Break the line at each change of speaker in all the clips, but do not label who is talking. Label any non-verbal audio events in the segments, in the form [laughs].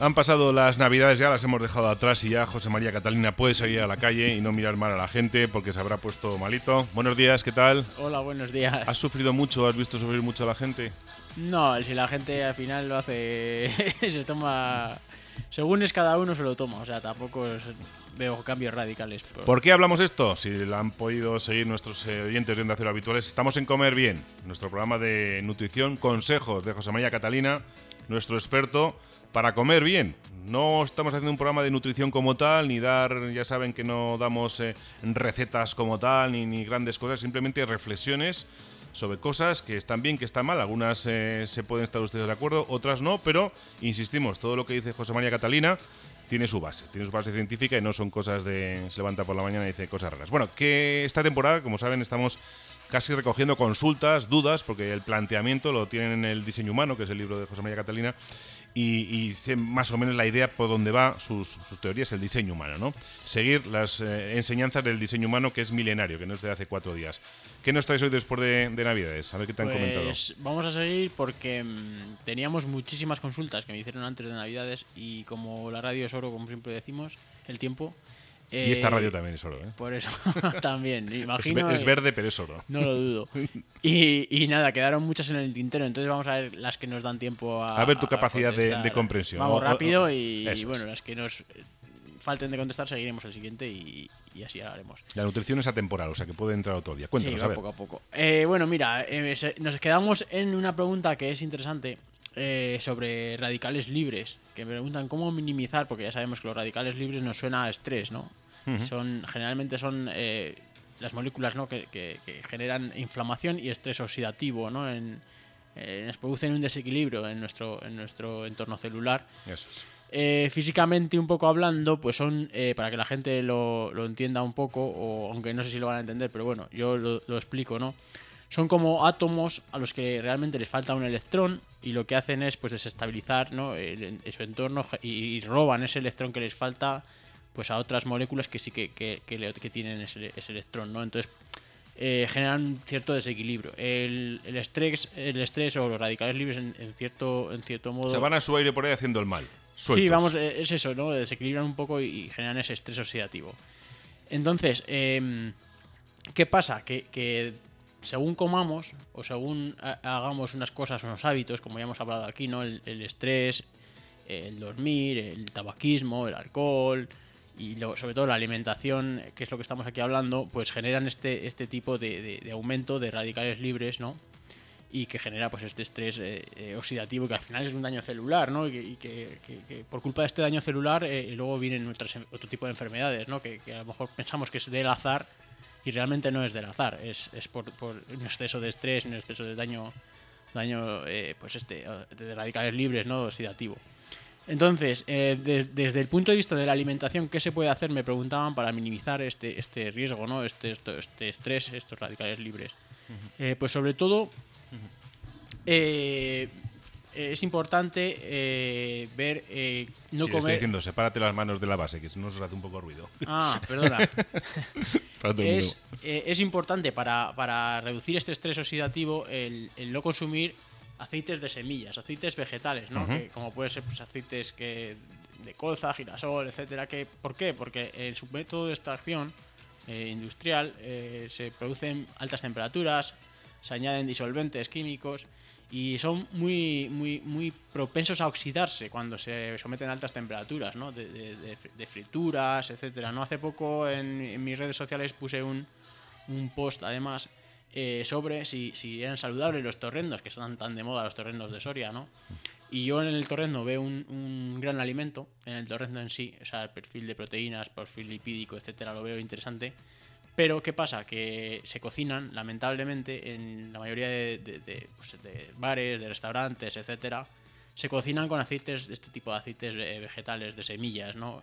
Han pasado las navidades, ya las hemos dejado atrás y ya José María Catalina puede salir a la calle y no mirar mal a la gente porque se habrá puesto malito. Buenos días, ¿qué tal?
Hola, buenos días.
¿Has sufrido mucho? ¿Has visto sufrir mucho a la gente?
No, si la gente al final lo hace, [laughs] se toma... Según es cada uno se lo toma, o sea, tampoco veo cambios radicales.
Por... qué hablamos esto? Si la han podido seguir nuestros eh, oyentes de Onda habituales, estamos en Comer Bien, nuestro programa de nutrición, consejos de José María Catalina, nuestro experto para comer bien. No estamos haciendo un programa de nutrición como tal, ni dar, ya saben que no damos eh, recetas como tal, ni, grandes cosas, simplemente reflexiones sobre cosas que están bien, que están mal. Algunas eh, se pueden estar ustedes de acuerdo, otras no, pero insistimos, todo lo que dice José María Catalina tiene su base, tiene su base científica y no son cosas de se levanta por la mañana y dice cosas raras. Bueno, que esta temporada, como saben, estamos casi recogiendo consultas, dudas, porque el planteamiento lo tienen en el diseño humano, que es el libro de José María Catalina, y, sé más o menos la idea por dónde va sus, teorías, el diseño humano, ¿no? Seguir las eh, enseñanzas del diseño humano que es milenario, que no es de hace cuatro días. ¿Qué nos traes hoy después de, Navidades? A ver qué te han pues comentado.
Vamos a seguir porque mm, teníamos muchísimas consultas que me hicieron antes de Navidades y como la radio es oro, como siempre decimos, el tiempo,
y esta radio también es oro, ¿eh?
Por eso [laughs] también, imagino.
Es, verde, pero es oro.
No lo dudo. [laughs] Y, nada, quedaron muchas en el tintero, entonces vamos a ver las que nos dan tiempo a.
A ver tu capacidad de, comprensión.
Vamos rápido y, bueno, las que nos falten de contestar seguiremos el siguiente y, así haremos.
La nutrición es atemporal, o sea que puede entrar otro día. Cuéntanos, a
poco a poco. Eh, bueno, mira, eh, nos quedamos en una pregunta que es interesante. Eh, sobre radicales libres, que me preguntan cómo minimizar, porque ya sabemos que los radicales libres nos suena a estrés, ¿no? Son generalmente son eh, las moléculas ¿no? que, generan inflamación y estrés oxidativo, ¿no? En, eh, nos producen un desequilibrio en nuestro, en nuestro entorno celular. Eh, físicamente, un poco hablando, pues son, para que la gente lo, lo, entienda un poco, o aunque no sé si lo van a entender, pero bueno, yo lo, lo, explico, ¿no? Son como átomos a los que realmente les falta un electrón y lo que hacen es pues desestabilizar ¿no? su entorno y roban ese electrón que les falta pues a otras moléculas que sí que, que, que, tienen ese, electrón, ¿no? Entonces eh, generan cierto desequilibrio. El, el, estrés, el estrés o los radicales libres en, cierto, en cierto modo...
Se van a su aire por ahí haciendo el mal.
Sí, vamos, eh, es eso, ¿no? Desequilibran un poco y, generan ese estrés oxidativo. Entonces, em, ¿qué pasa? Que, según comamos o según hagamos unas cosas, unos hábitos, como ya hemos hablado aquí, ¿no? El, el estrés, el dormir, el tabaquismo, el alcohol, y sobre todo la alimentación, que es lo que estamos aquí hablando, pues generan este, este tipo de, aumento de radicales libres, ¿no? Y que genera pues este estrés eh, eh, oxidativo que al final es un daño celular, ¿no? Y que, por culpa de este daño celular eh, luego vienen otro tipo de enfermedades, ¿no? Que, a lo mejor pensamos que es del azar y realmente no es del azar, es, es por, por, un exceso de estrés, un exceso de daño, daño pues este, de radicales libres, ¿no? Oxidativo. Entonces, eh, desde el punto de vista de la alimentación, ¿qué se puede hacer? Me preguntaban para minimizar este, este riesgo, ¿no? Este, este estrés, estos radicales libres. Eh, pues sobre todo, eh, es importante ver no comer.
Estoy diciendo, sepárate las manos de la base, que si no se hace un poco ruido.
Ah, perdona. [laughs] es, importante para, para, reducir este estrés oxidativo el, el no consumir aceites de semillas, aceites vegetales, ¿no? como puede ser pues, aceites que de colza, girasol, etcétera. Que, ¿Por qué? Porque en su método de extracción eh, industrial eh, se producen altas temperaturas, se añaden disolventes químicos y son muy, muy, muy propensos a oxidarse cuando se someten a altas temperaturas, ¿no? de, frituras, etcétera. ¿no? Hace poco en, en, mis redes sociales puse un, un post, además, eh, sobre si, si, eran saludables los torrendos, que están tan de moda los torrendos de Soria, ¿no? Y yo en el torrendo veo un, gran alimento, en el torrendo en sí, o sea, el perfil de proteínas, perfil lipídico, etcétera, lo veo interesante. Pero, ¿qué pasa? Que se cocinan, lamentablemente, en la mayoría de, pues, bares, de restaurantes, etcétera, se cocinan con aceites, este tipo de aceites eh, vegetales, de semillas, ¿no?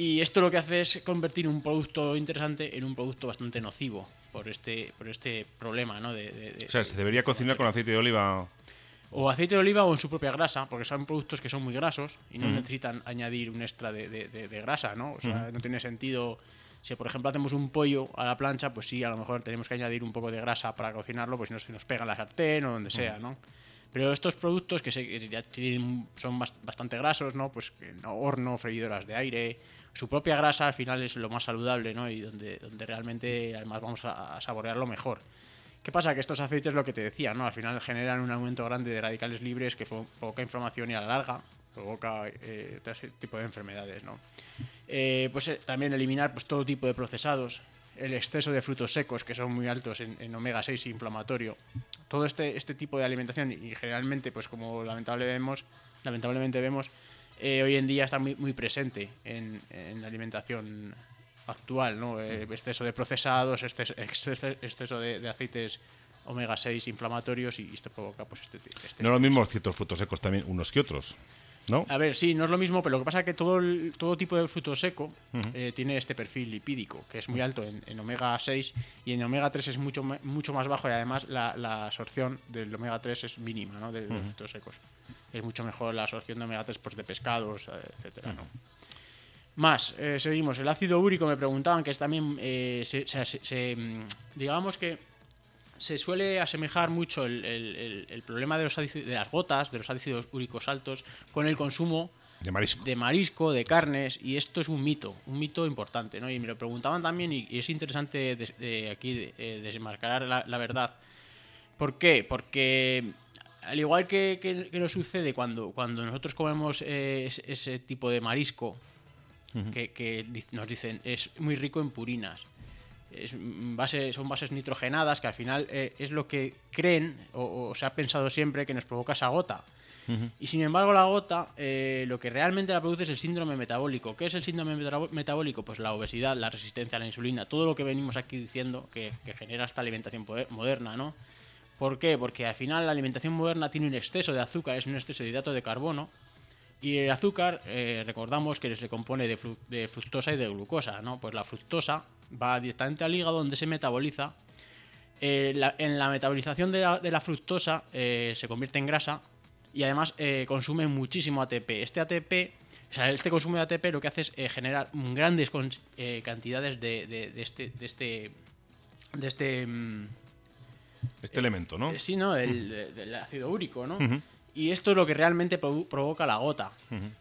Y esto lo que hace es convertir un producto interesante en un producto bastante nocivo por este, por este problema, ¿no? De,
o sea, se debería cocinar con aceite de oliva.
O aceite de oliva o en su propia grasa, porque son productos que son muy grasos y no necesitan añadir un extra de, grasa, ¿no? O sea, no tiene sentido. Si, por ejemplo, hacemos un pollo a la plancha, pues sí, a lo mejor tenemos que añadir un poco de grasa para cocinarlo, pues si no se nos pega en la sartén o donde sea, ¿no? Pero estos productos que, se, que ya tienen- son bas- bastante grasos, ¿no? Pues no, horno, freidoras de aire, su propia grasa al final es lo más saludable, ¿no? Y donde, donde realmente además vamos a, a saborearlo mejor. ¿Qué pasa? Que estos aceites, lo que te decía, ¿no? Al final generan un aumento grande de radicales libres que provoca inflamación y a la larga provoca eh, todo ese tipo de enfermedades, ¿no? Eh, pues eh, también eliminar pues, todo tipo de procesados, el exceso de frutos secos que son muy altos en, omega 6 inflamatorio. Todo este, este tipo de alimentación y generalmente, pues como lamentable vemos, lamentablemente vemos, eh, hoy en día está muy, muy presente en, en la alimentación actual, ¿no? Eh, exceso de procesados, exceso, exceso, de, de aceites omega 6 inflamatorios y esto provoca pues este, este
No es lo mismo ciertos frutos secos también unos que otros, ¿no?
a ver, sí, no es lo mismo, pero lo que pasa es que todo, el- todo tipo de fruto seco eh, tiene este perfil lipídico, que es muy alto en, en omega 6 y en omega 3 es mucho, mucho más bajo y además la, la absorción del omega 3 es mínima, ¿no? De, los frutos secos. Es mucho mejor la absorción de omega 3 pues, de pescados, eh, etcétera, ¿no? Más, eh, seguimos. El ácido úrico me preguntaban que es también, eh, se- se- se- se, mm, digamos que se suele asemejar mucho el, el- el- el problema de, los ácidos- de las gotas, de los ácidos úricos altos, con el consumo
De marisco.
de marisco, de carnes, y esto es un mito, un mito importante, ¿no? Y me lo preguntaban también, y, y es interesante de aquí de- desmarcar la, la verdad. ¿Por qué? Porque al igual que, que- que nos sucede cuando, cuando nosotros comemos eh, ese, ese tipo de marisco, que, nos dicen es muy rico en purinas. Es mm, base, son bases nitrogenadas que al final eh, es lo que creen o, o se ha pensado siempre que nos provoca esa gota. Y sin embargo la gota eh, lo que realmente la produce es el síndrome metabólico. ¿Qué es el síndrome metabó- metabólico? Pues la obesidad, la resistencia a la insulina, todo lo que venimos aquí diciendo que, que genera esta alimentación moderna, ¿no? ¿Por qué? Porque al final la alimentación moderna tiene un exceso de azúcar, es un exceso de hidrato de carbono. Y el azúcar, eh, recordamos que se compone de, fru- de fructosa y de glucosa, ¿no? Pues la fructosa va directamente al hígado donde se metaboliza. Eh, en la metabolización de la, fructosa eh, se convierte en grasa y además consume muchísimo ATP. Este ATP, o sea, este consumo de ATP lo que hace es generar mm, grandes cantidades de, este, de este, de este
Este elemento, ¿no?
eh, Sí, ¿no? El, de- del ácido úrico, ¿no? Y esto es lo que realmente provo- provoca la gota.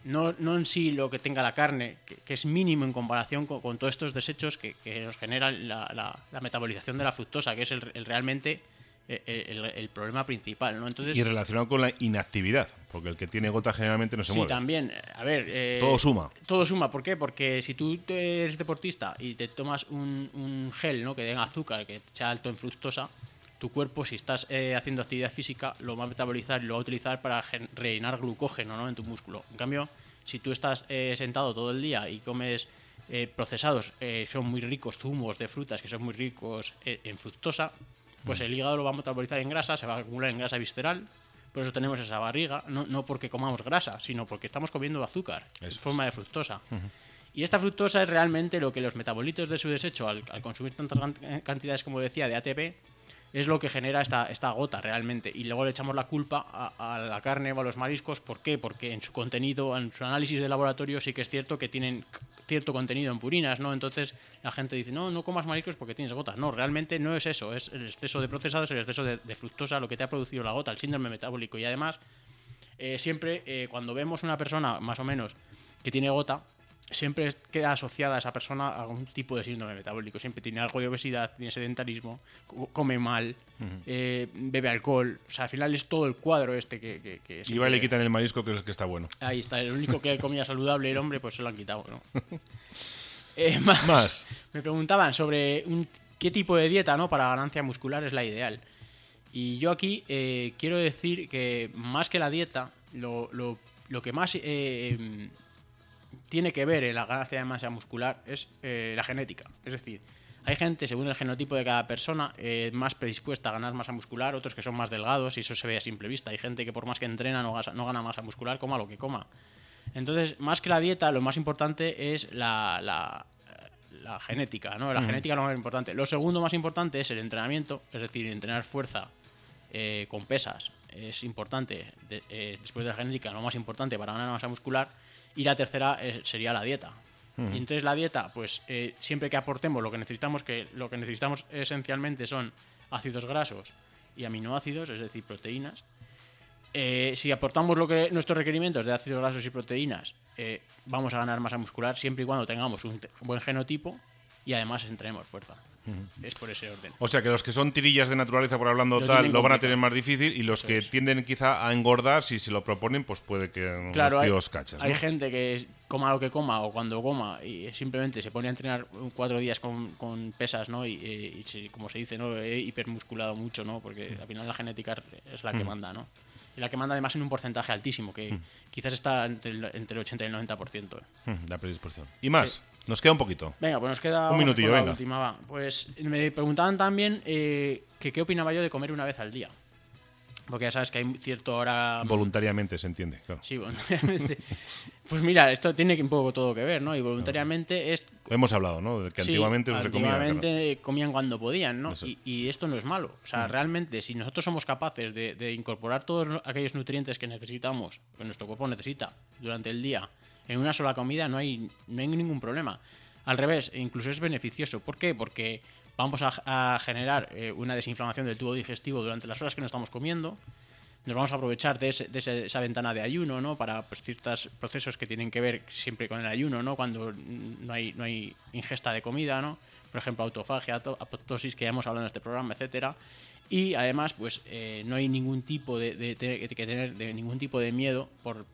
no, no en sí lo que tenga la carne, que, que es mínimo en comparación con, con todos estos desechos que, que nos generan la, la- la metabolización de la fructosa, que es el, el realmente eh, el, el problema principal, ¿no? Entonces,
Y relacionado con la inactividad, porque el que tiene gota generalmente no se
sí,
mueve.
también. A ver. eh,
Todo suma.
Todo suma. ¿Por qué? Porque si tú eres deportista y te tomas un, un gel ¿no? que tenga azúcar, que sea alto en fructosa, tu cuerpo, si estás eh, haciendo actividad física, lo va a metabolizar y lo va a utilizar para rellenar glucógeno ¿no? en tu músculo. En cambio, si tú estás eh, sentado todo el día y comes eh, procesados, que son muy ricos, zumos de frutas que son muy ricos en fructosa, pues el hígado lo va a metabolizar en grasa, se va a acumular en grasa visceral. Por eso tenemos esa barriga, no, no porque comamos grasa, sino porque estamos comiendo azúcar en
es.
forma de fructosa. Y esta fructosa es realmente lo que los metabolitos de su desecho, al, al consumir tantas cantidades, como decía, de ATP, es lo que genera esta, esta gota realmente. Y luego le echamos la culpa a, la carne o a los mariscos. ¿Por qué? Porque en su contenido, en su análisis de laboratorio, sí que es cierto que tienen cierto contenido en purinas, ¿no? Entonces la gente dice, no, no comas mariscos porque tienes gotas. No, realmente no es eso. Es el exceso de procesados, el exceso de, de fructosa lo que te ha producido la gota, el síndrome metabólico. Y además, eh, siempre eh, cuando vemos una persona más o menos que tiene gota, siempre queda asociada a esa persona a algún tipo de síndrome metabólico. Siempre tiene algo de obesidad, tiene sedentarismo, co- come mal, eh, bebe alcohol. O sea, al final es todo el cuadro este que... que, que
Y va y le quitan el marisco, que es el que está bueno.
Ahí está, el único que comía saludable el hombre, pues se lo han quitado, ¿no? [laughs] Eh, más,
Más.
Me preguntaban sobre un- qué tipo de dieta, ¿no? Para ganancia muscular es la ideal. Y yo aquí eh, quiero decir que más que la dieta, lo, lo- lo que más eh, em, tiene que ver en la ganancia de masa muscular es eh, la genética. Es decir, hay gente, según el genotipo de cada persona, eh, más predispuesta a ganar masa muscular, otros que son más delgados y eso se ve a simple vista. Hay gente que por más que entrena no, gasa- no gana masa muscular, coma lo que coma. Entonces, más que la dieta, lo más importante es la, la- la genética, ¿no? La genética es lo más importante. Lo segundo más importante es el entrenamiento, es decir, entrenar fuerza eh, con pesas es importante. de- eh, después de la genética, lo más importante para ganar masa muscular. Y la tercera eh, sería la dieta. Y entonces la dieta, pues eh, siempre que aportemos lo que necesitamos, que lo que necesitamos esencialmente son ácidos grasos y aminoácidos, es decir, proteínas, eh, si aportamos lo que nuestros requerimientos de ácidos grasos y proteínas, eh, vamos a ganar masa muscular siempre y cuando tengamos un buen genotipo y además entrenemos fuerza. Es por ese orden.
O sea que los que son tirillas de naturaleza, por hablando
Lo
tal, lo van a tener más difícil y los que tienden quizá a engordar, si se lo proponen, pues puede que
Claro,
los
hay,
tíos cachas.
hay
¿no?
gente que coma lo que coma o cuando coma y simplemente se pone a entrenar cuatro días con, con pesas, ¿no? Y, eh, y se- como se dice, ¿no? He hipermusculado mucho, ¿no? Porque al final la genética es la que manda, ¿no? Y la que manda además en un porcentaje altísimo, que quizás está entre el, entre el 80 y el 90%.
Mm, La predisposición. Y más, nos queda un poquito.
Venga, pues nos queda
Un minutillo, venga.
última, va. Pues me preguntaban también eh, que qué opinaba yo de comer una vez al día. Porque ya sabes que hay cierto hora
Voluntariamente se entiende, claro.
Sí, voluntariamente. [laughs] pues mira, esto tiene un poco todo que ver, ¿no? Y voluntariamente es.
Hemos hablado, ¿no? De que
sí,
antiguamente no se comía. claro.
comían cuando podían, ¿no? Y, y esto no es malo. O sea, realmente, si nosotros somos capaces de, de incorporar todos lo- aquellos nutrientes que necesitamos, que nuestro cuerpo necesita durante el día, en una sola comida, no hay, no hay ningún problema. Al revés, incluso es beneficioso. ¿Por qué? Porque vamos a, generar eh, una desinflamación del tubo digestivo durante las horas que no estamos comiendo nos vamos a aprovechar de, esa ventana de ayuno, ¿no? Para pues, ciertos procesos que tienen que ver siempre con el ayuno, ¿no? Cuando no hay, no hay ingesta de comida, ¿no? Por ejemplo, autofagia, apoptosis, que ya hemos hablado en este programa, etcétera. Y además, pues eh, no hay ningún tipo de, de- que tener de ningún tipo de miedo por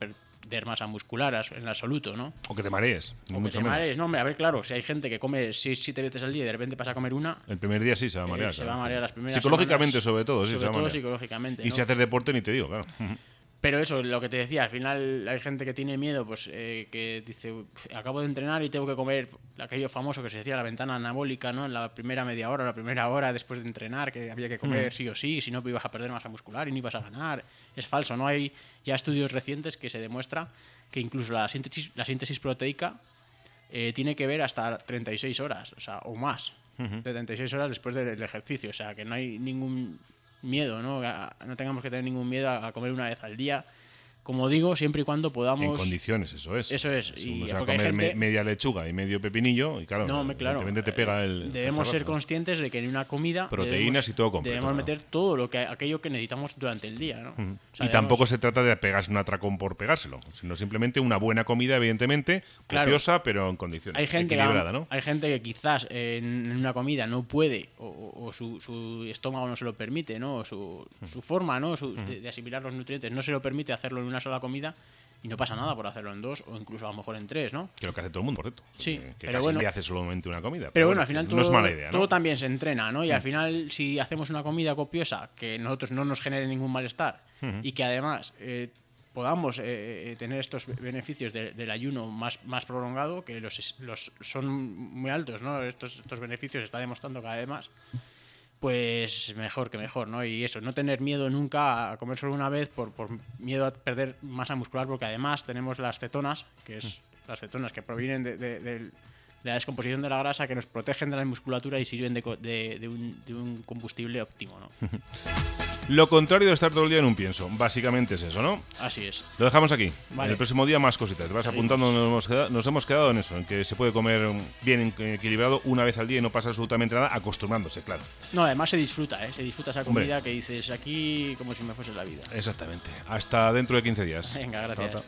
perder masa muscular en absoluto, ¿no?
O que te marees,
O que
mucho
te
menos.
marees. No, hombre, a ver, claro, si hay gente que come 6-7 veces al día y de repente pasa a comer una,
El primer día sí se va a
eh,
marear.
se
claro.
va a marear las primeras
Psicológicamente,
semanas,
sobre todo, sí,
sobre
se va a
todo
marear.
psicológicamente.
Y
¿no?
si haces deporte, ni te digo, claro. [laughs]
Pero eso, lo que te decía, al final hay gente que tiene miedo, pues eh, que dice, "Uf, acabo de entrenar y tengo que comer aquello famoso que se decía la ventana anabólica, ¿no? En la primera media hora, la primera hora después de entrenar, que había que comer sí o sí, si no pues ibas a perder masa muscular y no ibas a ganar. Es falso, ¿no? Hay ya estudios recientes que se demuestra que incluso la síntesis, la síntesis proteica eh, tiene que ver hasta 36 horas, o sea, o más, de 36 horas después del ejercicio, o sea, que no hay ningún miedo, ¿no? No tengamos que tener ningún miedo a comer una vez al día. Como digo, siempre y cuando
En
podamos...
condiciones, eso es.
Eso es,
Si
y
se va a comer me-
gente-
media lechuga y medio pepinillo, y claro,
No, me- claro.
evidentemente te pega el.
Debemos ser conscientes de que en una comida
Proteínas
debemos-
y todo completo,
Debemos meter todo lo que aquello que necesitamos durante el día, ¿no? O sea,
y
debemos-
tampoco se trata de pegarse un atracón por pegárselo, sino simplemente una buena comida, evidentemente,
Claro.
copiosa, pero en condiciones.
hay gente,
equilibrada, ¿no?
hay gente que quizás en en una comida no puede o, su, su estómago no se lo permite, ¿no? O su, su forma, ¿no? Su- de, de asimilar los nutrientes no se lo permite hacerlo en una sola comida y no pasa nada por hacerlo en dos o incluso a lo mejor en tres, ¿no?
Que lo que hace todo el mundo, por cierto.
Sí,
Que, que
pero
casi
bueno.
nadie hace solamente una comida.
Pero bueno, al final todo,
no es mala idea, ¿no? Mm.
todo también se entrena, ¿no? Y al final, si hacemos una comida copiosa que nosotros no nos genere ningún malestar y que además eh, podamos eh, eh, tener estos be- beneficios de- del ayuno más, más prolongado, que los, los son muy altos, ¿no? Estos, estos beneficios se está demostrando cada vez más. Pues mejor que mejor, ¿no? Y eso, no tener miedo nunca a comer solo una vez por, por miedo a perder masa muscular, porque además tenemos las cetonas, que es las cetonas que provienen de, de- del- de la descomposición de la grasa, que nos protegen de la musculatura y sirven de, un, de un combustible óptimo, ¿no? [laughs]
Lo contrario de estar todo el día en un pienso. Básicamente es eso, ¿no?
Así es.
Lo dejamos aquí.
Vale.
En el próximo día más cositas. Vas apuntando, nos hemos, quedado, nos hemos quedado en eso, en que se puede comer bien equilibrado una vez al día y no pasa absolutamente nada, acostumbrándose, claro.
No, además se disfruta, ¿eh? Se disfruta esa
Hombre.
comida que dices aquí como si me fuese la vida.
Exactamente. Hasta dentro de 15 días.
Venga, gracias.